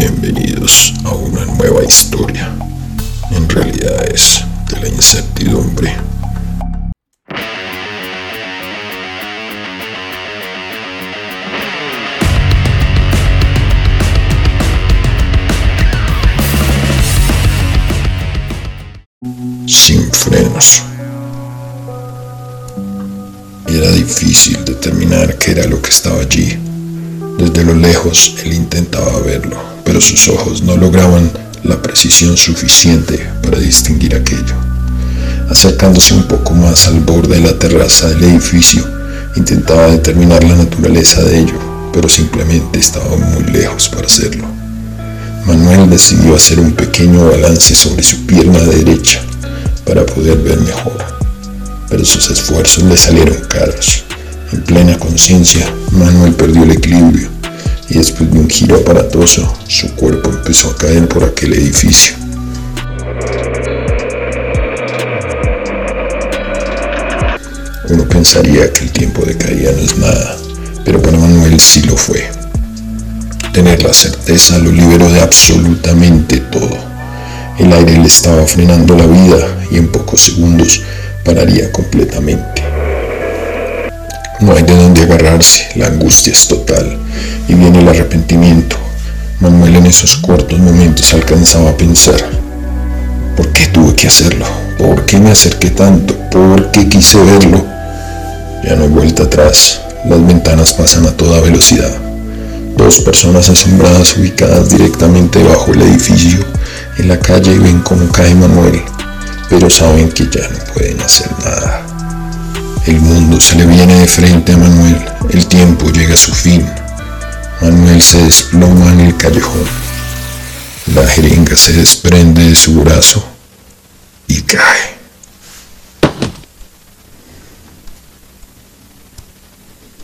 Bienvenidos a una nueva historia. En realidad es de la incertidumbre. Sin frenos. Era difícil determinar qué era lo que estaba allí. Desde lo lejos él intentaba verlo, sus ojos no lograban la precisión suficiente para distinguir aquello. Acercándose un poco más al borde de la terraza del edificio, intentaba determinar la naturaleza de ello, pero simplemente estaba muy lejos para hacerlo. Manuel decidió hacer un pequeño balance sobre su pierna derecha para poder ver mejor, pero sus esfuerzos le salieron caros. En plena conciencia, Manuel perdió el equilibrio después de un giro aparatoso, su cuerpo empezó a caer por aquel edificio. Uno pensaría que el tiempo de caída no es nada, pero para Manuel sí lo fue. Tener la certeza lo liberó de absolutamente todo. El aire le estaba frenando la vida y en pocos segundos pararía completamente. No hay de dónde agarrarse, la angustia es total y viene el arrepentimiento. Manuel en esos cortos momentos alcanzaba a pensar, ¿por qué tuve que hacerlo? ¿Por qué me acerqué tanto? ¿Por qué quise verlo? Ya no hay vuelta atrás, las ventanas pasan a toda velocidad. Dos personas asombradas ubicadas directamente bajo el edificio en la calle ven cómo cae Manuel, pero saben que ya no pueden hacer nada. El mundo se le viene de frente a Manuel, el tiempo llega a su fin. Manuel se desploma en el callejón. La jeringa se desprende de su brazo y cae.